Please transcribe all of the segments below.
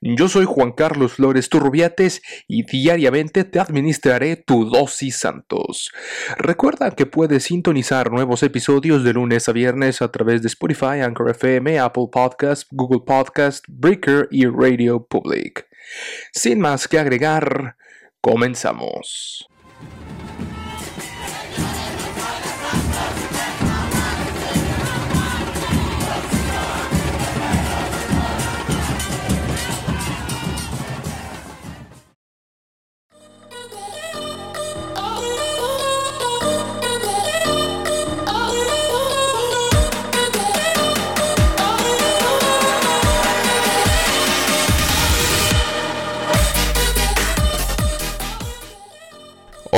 Yo soy Juan Carlos Flores Turrubiates y diariamente te administraré tu dosis Santos. Recuerda que puedes sintonizar nuevos episodios de lunes a viernes a través de Spotify, Anchor FM, Apple Podcast, Google Podcast, Breaker y Radio Public. Sin más que agregar, comenzamos.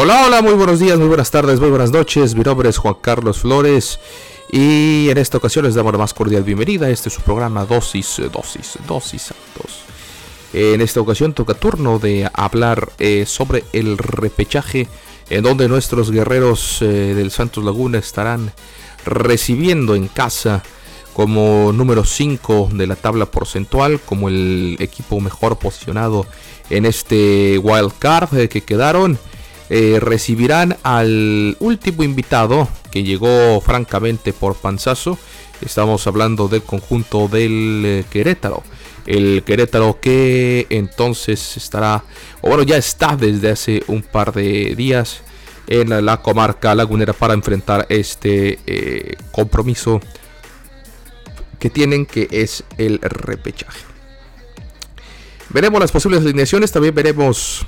Hola, hola, muy buenos días, muy buenas tardes, muy buenas noches. Mi nombre es Juan Carlos Flores y en esta ocasión les damos la más cordial bienvenida. Este es su programa Dosis, Dosis, Dosis Santos. En esta ocasión toca turno de hablar eh, sobre el repechaje en donde nuestros guerreros eh, del Santos Laguna estarán recibiendo en casa como número 5 de la tabla porcentual, como el equipo mejor posicionado en este wild card eh, que quedaron. Eh, recibirán al último invitado que llegó francamente por panzazo. Estamos hablando del conjunto del eh, Querétaro. El Querétaro que entonces estará, o bueno, ya está desde hace un par de días en la, comarca lagunera para enfrentar este eh, compromiso que tienen que es el repechaje. Veremos las posibles alineaciones, también veremos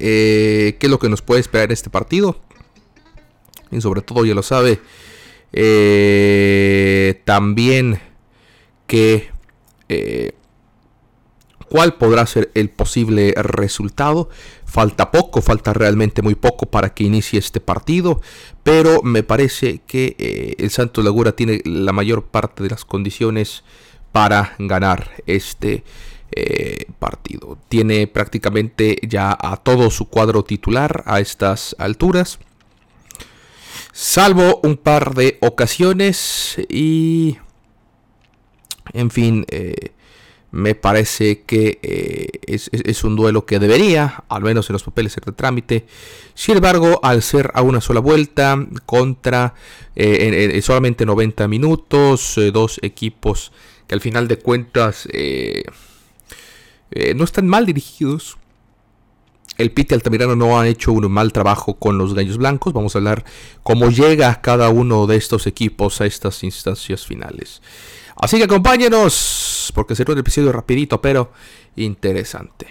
eh, qué es lo que nos puede esperar este partido. Y sobre todo, ya lo sabe, eh, también que eh, cuál podrá ser el posible resultado. Falta poco, falta realmente muy poco para que inicie este partido, pero me parece que el Santos Laguna tiene la mayor parte de las condiciones para ganar este eh, partido. Tiene prácticamente ya a todo su cuadro titular a estas alturas. Salvo un par de ocasiones y... En fin, eh, me parece que eh, es, un duelo que debería, al menos en los papeles, ser de trámite. Sin embargo, al ser a una sola vuelta, contra en, solamente 90 minutos, dos equipos que al final de cuentas eh, no están mal dirigidos. El Pite Altamirano no ha hecho un mal trabajo con los Gallos Blancos. Vamos a hablar cómo llega cada uno de estos equipos a estas instancias finales. Así que acompáñenos, porque será un episodio rapidito, pero interesante.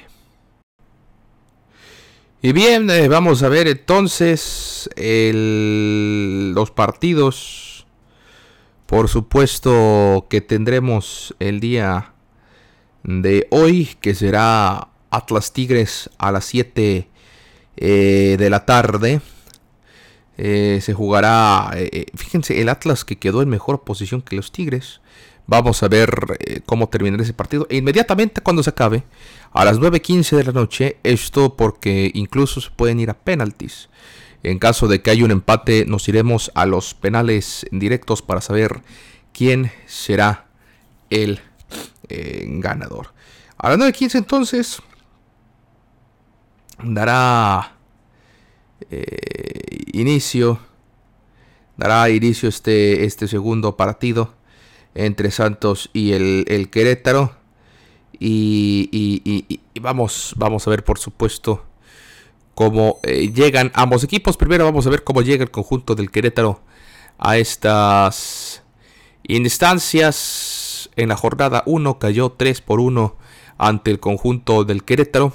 Y bien, eh, vamos a ver entonces los partidos. Por supuesto que tendremos el día de hoy, que será Atlas Tigres a las 7 eh, de la tarde. Eh, se jugará, eh, fíjense, el Atlas que quedó en mejor posición que los Tigres. Vamos a ver cómo terminará ese partido. E inmediatamente cuando se acabe, a las 9.15 de la noche, esto porque incluso se pueden ir a penaltis. En caso de que haya un empate, nos iremos a los penales directos para saber quién será el eh, ganador. A las 9.15 entonces dará eh, inicio dará inicio este, este segundo partido entre Santos y el, Querétaro. Y, vamos, vamos a ver por supuesto cómo eh, llegan ambos equipos. Primero vamos a ver cómo llega el conjunto del Querétaro a estas instancias en la jornada 1 cayó 3 por 1 ante el conjunto del Querétaro.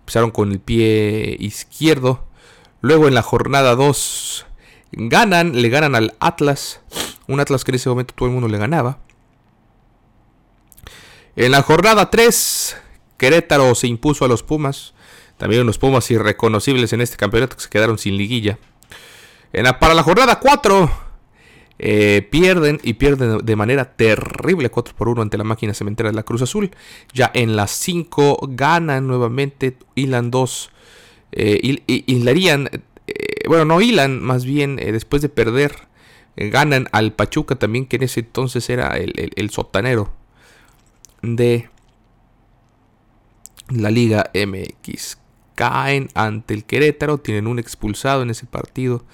Empezaron con el pie izquierdo. Luego en la jornada 2 ganan, le ganan al Atlas. Un Atlas que en ese momento todo el mundo le ganaba. En la jornada 3, Querétaro se impuso a los Pumas. También unos Pumas irreconocibles en este campeonato que se quedaron sin liguilla. En para la jornada 4, Eh, pierden y pierden de manera terrible 4 por 1 ante la máquina cementera de la Cruz Azul. Ya en las 5 ganan nuevamente, hilan 2, eh, hilarían, eh, bueno, no hilan, más bien después de perder, ganan al Pachuca también, que en ese entonces era el sotanero de la Liga MX. Caen ante el Querétaro, tienen un expulsado en ese partido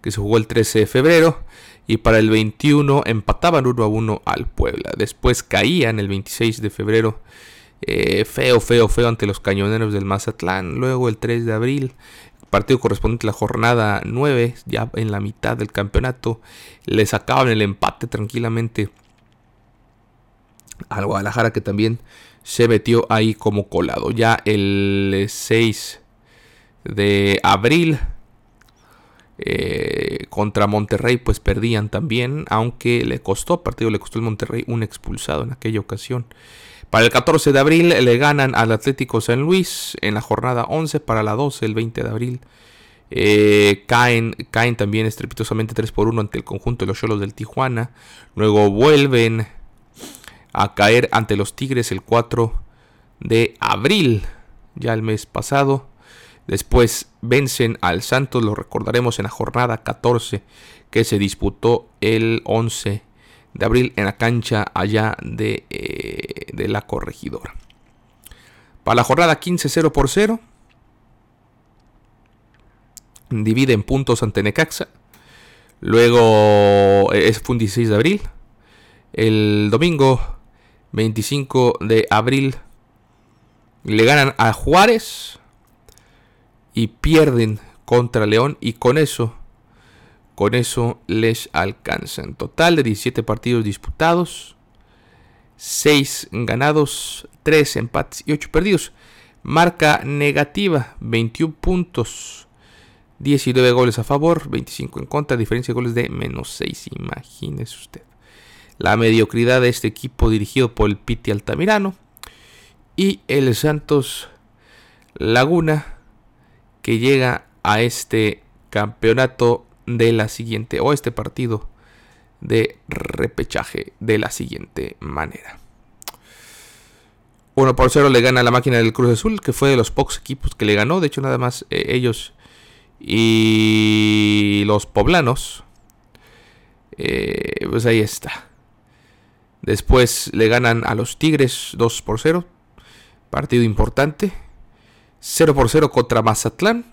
que se jugó el 13 de febrero y para el 21 empataban 1 a 1 al Puebla. Después caían el 26 de febrero eh, feo, feo, feo ante los cañoneros del Mazatlán. Luego el 3 de abril, partido correspondiente a la jornada 9, ya en la mitad del campeonato, le sacaban el empate tranquilamente al Guadalajara que también se metió ahí como colado. Ya el 6 de abril eh, contra Monterrey pues perdían también, aunque le costó, partido le costó el Monterrey un expulsado en aquella ocasión. Para el 14 de abril le ganan al Atlético San Luis en la jornada 11, para la 12 el 20 de abril. Eh, caen, caen también estrepitosamente 3 por 1 ante el conjunto de los Cholos del Tijuana. Luego vuelven a caer ante los Tigres el 4 de abril, ya el mes pasado. Después vencen al Santos, lo recordaremos en la jornada 14 que se disputó el 11 de abril en la cancha allá de, eh, de la corregidora. Para la jornada 15 0 por 0. Divide en puntos ante Necaxa. Luego, es fue un 16 de abril. El domingo 25 de abril le ganan a Juárez y pierden contra León y con eso con eso les alcanza. En total de 17 partidos disputados, 6 ganados, 3 empates y 8 perdidos. Marca negativa, 21 puntos, 19 goles a favor, 25 en contra, diferencia de goles de menos 6. Imagínese usted. La mediocridad de este equipo dirigido por el Piti Altamirano y el Santos Laguna que llega a este campeonato de la siguiente, o este partido de repechaje de la siguiente manera. 1 por 0 le gana la máquina del Cruz Azul, que fue de los pocos equipos que le ganó. De hecho, nada más eh, ellos y los poblanos. Eh, pues ahí está. Después le ganan a los Tigres 2 por 0. Partido importante. 0 por 0 contra Mazatlán.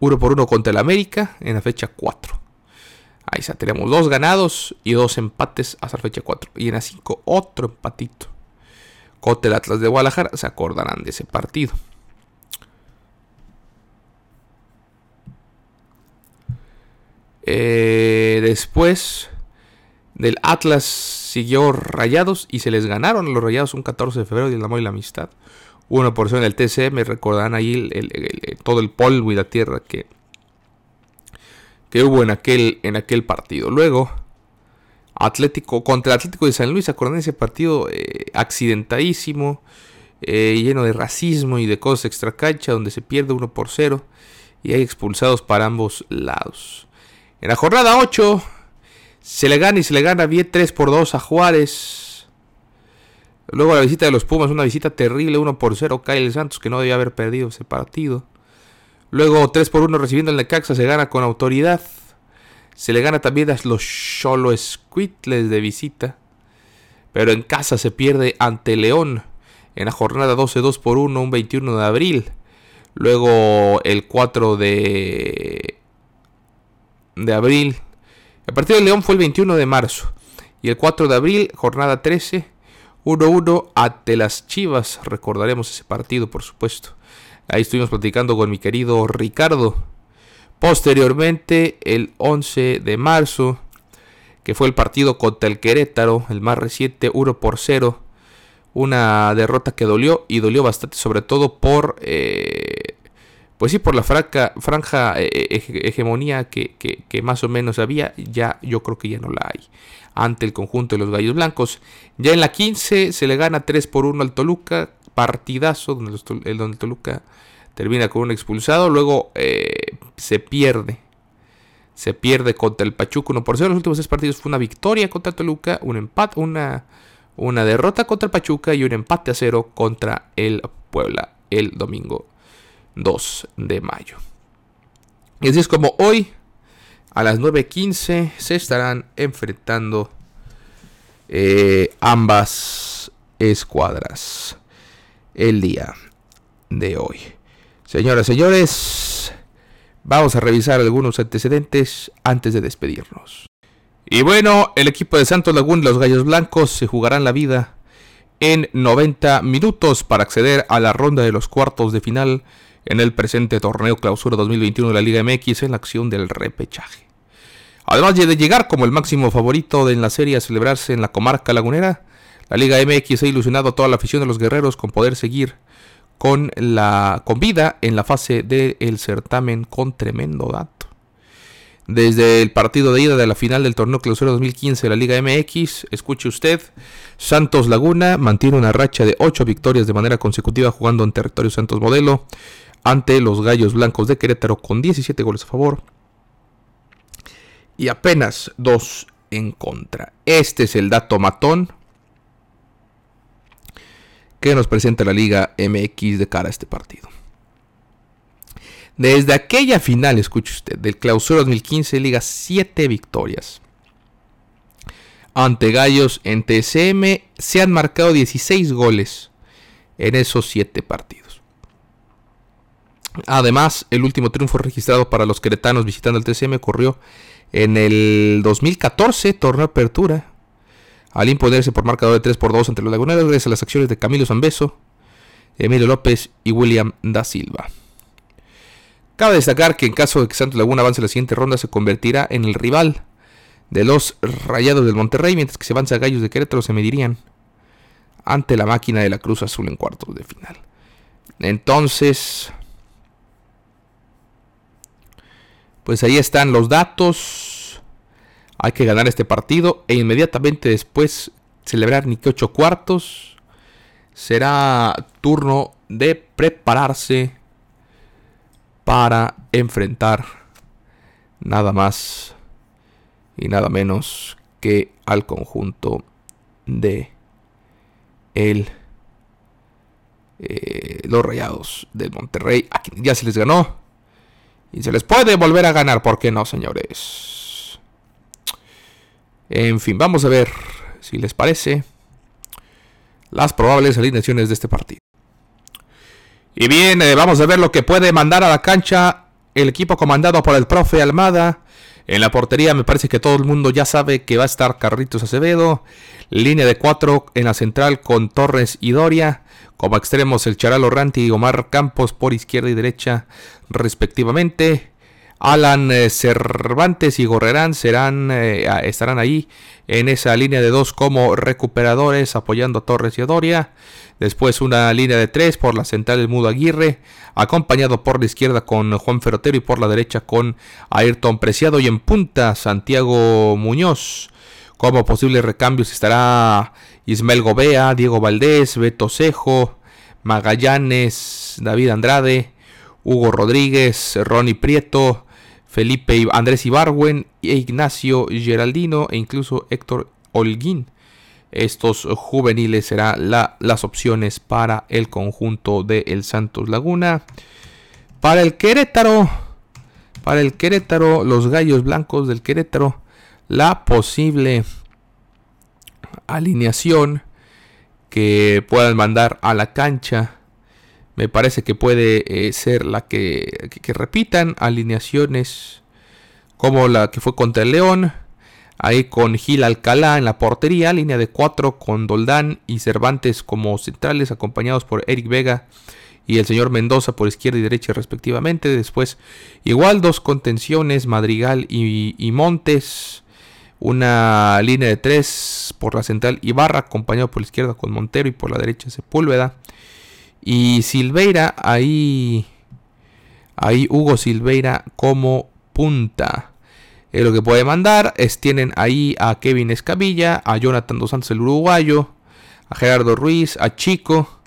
1 por 1 contra el América en la fecha 4. Ahí está, tenemos dos ganados y dos empates hasta la fecha 4. Y en la 5 otro empatito. Contra el Atlas de Guadalajara. Se acordarán de ese partido. Eh, después del Atlas siguió Rayados y se les ganaron los Rayados un 14 de febrero y el amor y la amistad. Una porción del TCM, recordarán ahí todo el polvo y la tierra que, que hubo en aquel, en aquel partido. Luego, Atlético contra el Atlético de San Luis, acordan ese partido eh, accidentadísimo, eh, lleno de racismo y de cosas extracancha, donde se pierde 1 por 0 y hay expulsados para ambos lados. En la jornada 8 se le gana y se le gana bien 3 por 2 a Juárez. Luego la visita de los Pumas, una visita terrible, 1 por 0. Cae el Santos que no debía haber perdido ese partido. Luego 3 por 1 recibiendo el Necaxa, se gana con autoridad. Se le gana también a los Cholo Squitles de visita. Pero en casa se pierde ante León. En la jornada 12, 2 por 1, un 21 de abril. Luego el 4 de, de abril el partido de León fue el 21 de marzo y el 4 de abril, jornada 13, 1-1 ante las Chivas. Recordaremos ese partido, por supuesto. Ahí estuvimos platicando con mi querido Ricardo. Posteriormente, el 11 de marzo, que fue el partido contra el Querétaro, el más reciente, 1 por 0. Una derrota que dolió y dolió bastante, sobre todo por eh, pues sí, por la franja eh, eh, hegemonía que, más o menos había, ya yo creo que ya no la hay ante el conjunto de los Gallos Blancos. Ya en la 15 se le gana 3 por 1 al Toluca, partidazo donde, el Toluca termina con un expulsado, luego eh, se pierde se pierde contra el Pachuca 1 por 0. Los últimos tres partidos fue una victoria contra Toluca, un empate, una, una derrota contra el Pachuca y un empate a 0 contra el Puebla el domingo 2 de mayo. Y así es como hoy, a las 9.15, se estarán enfrentando eh, ambas escuadras el día de hoy. Señoras señores, vamos a revisar algunos antecedentes antes de despedirnos. Y bueno, el equipo de Santos Laguna los Gallos Blancos se jugarán la vida en 90 minutos para acceder a la ronda de los cuartos de final en el presente torneo clausura 2021 de la Liga MX en la acción del repechaje. Además de llegar como el máximo favorito de en la serie a celebrarse en la comarca lagunera, la Liga MX ha ilusionado toda la afición de los guerreros con poder seguir con, la, con vida en la fase del certamen con tremendo dato. Desde el partido de ida de la final del torneo clausura 2015 de la Liga MX, escuche usted, Santos Laguna mantiene una racha de 8 victorias de manera consecutiva jugando en territorio Santos Modelo ante los Gallos Blancos de Querétaro con 17 goles a favor y apenas 2 en contra. Este es el dato matón que nos presenta la Liga MX de cara a este partido. Desde aquella final, escuche usted, del Clausura 2015, Liga 7 victorias. Ante Gallos en TSM se han marcado 16 goles en esos 7 partidos. Además, el último triunfo registrado para los queretanos visitando el TSM ocurrió en el 2014, torneo apertura, al imponerse por marcador de 3 por 2 entre los laguneros gracias a las acciones de Camilo Zambeso, Emilio López y William da Silva. Cabe destacar que en caso de que Santos Laguna avance la siguiente ronda se convertirá en el rival de los Rayados del Monterrey, mientras que si avanza Gallos de Querétaro se medirían ante la máquina de la Cruz Azul en cuartos de final. Entonces, pues ahí están los datos. Hay que ganar este partido e inmediatamente después celebrar ni que ocho cuartos. Será turno de prepararse para enfrentar nada más y nada menos que al conjunto de el, eh, los Rayados del Monterrey, a quien ya se les ganó y se les puede volver a ganar, ¿por qué no, señores? En fin, vamos a ver si les parece las probables alineaciones de este partido. Y bien, eh, vamos a ver lo que puede mandar a la cancha el equipo comandado por el profe Almada. En la portería me parece que todo el mundo ya sabe que va a estar Carritos Acevedo. Línea de cuatro en la central con Torres y Doria. Como extremos el Charal Ranti y Omar Campos por izquierda y derecha respectivamente. Alan eh, Cervantes y Gorrerán serán, eh, estarán ahí en esa línea de dos como recuperadores apoyando a Torres y a Doria. Después una línea de tres por la central del Mudo Aguirre, acompañado por la izquierda con Juan Ferrotero y por la derecha con Ayrton Preciado y en punta Santiago Muñoz. Como posibles recambios estará Ismael Gobea, Diego Valdés, Beto Cejo, Magallanes, David Andrade, Hugo Rodríguez, Ronnie Prieto, Felipe Andrés Ibarwen, Ignacio Geraldino e incluso Héctor Holguín. Estos juveniles serán las opciones para el conjunto de El Santos Laguna. Para el Querétaro, para el Querétaro, los gallos blancos del Querétaro, la posible alineación que puedan mandar a la cancha. Me parece que puede eh, ser la que, que repitan alineaciones como la que fue contra el León, Ahí con Gil Alcalá en la portería, línea de 4 con Doldán y Cervantes como centrales, acompañados por Eric Vega y el señor Mendoza por izquierda y derecha respectivamente. Después igual dos contenciones, Madrigal y, Montes. Una línea de 3 por la central Ibarra, acompañado por la izquierda con Montero y por la derecha Sepúlveda. Y Silveira, ahí, ahí Hugo Silveira como punta. Eh, lo que puede mandar es tienen ahí a Kevin Escabilla, a Jonathan Dos Santos el uruguayo, a Gerardo Ruiz, a Chico.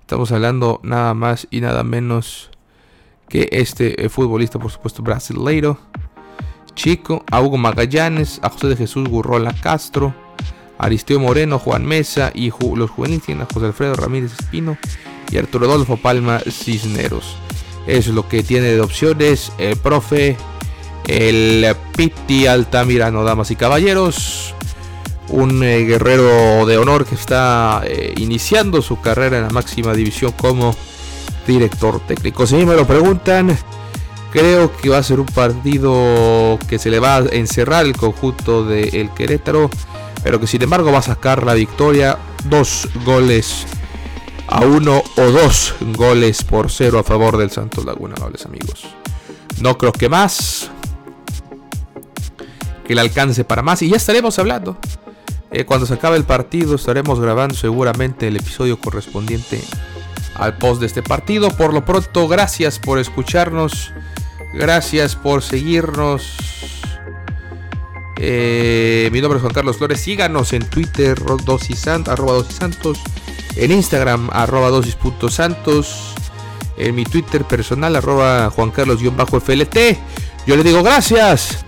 Estamos hablando nada más y nada menos que este eh, futbolista, por supuesto, brasileiro. Chico, a Hugo Magallanes, a José de Jesús Gurrola Castro, Aristeo Moreno, Juan Mesa y los juveniles tienen a José Alfredo Ramírez Espino y Arturo Adolfo Palma Cisneros. Eso es lo que tiene de opciones el profe, el Piti Altamirano, damas y caballeros. Un eh, guerrero de honor que está eh, iniciando su carrera en la máxima división como director técnico. Si me lo preguntan, creo que va a ser un partido que se le va a encerrar el conjunto del el Querétaro, pero que sin embargo va a sacar la victoria. Dos goles a uno o dos goles por cero a favor del Santos Laguna, amables amigos. No creo que más. Que le alcance para más. Y ya estaremos hablando. Eh, cuando se acabe el partido estaremos grabando seguramente el episodio correspondiente al post de este partido. Por lo pronto, gracias por escucharnos. Gracias por seguirnos. Eh, mi nombre es Juan Carlos Flores. Síganos en Twitter, arroba dosisantos. En Instagram, arroba dosis.santos. En mi Twitter personal, arroba Juan Carlos-FLT. Yo le digo gracias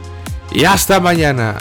y hasta mañana.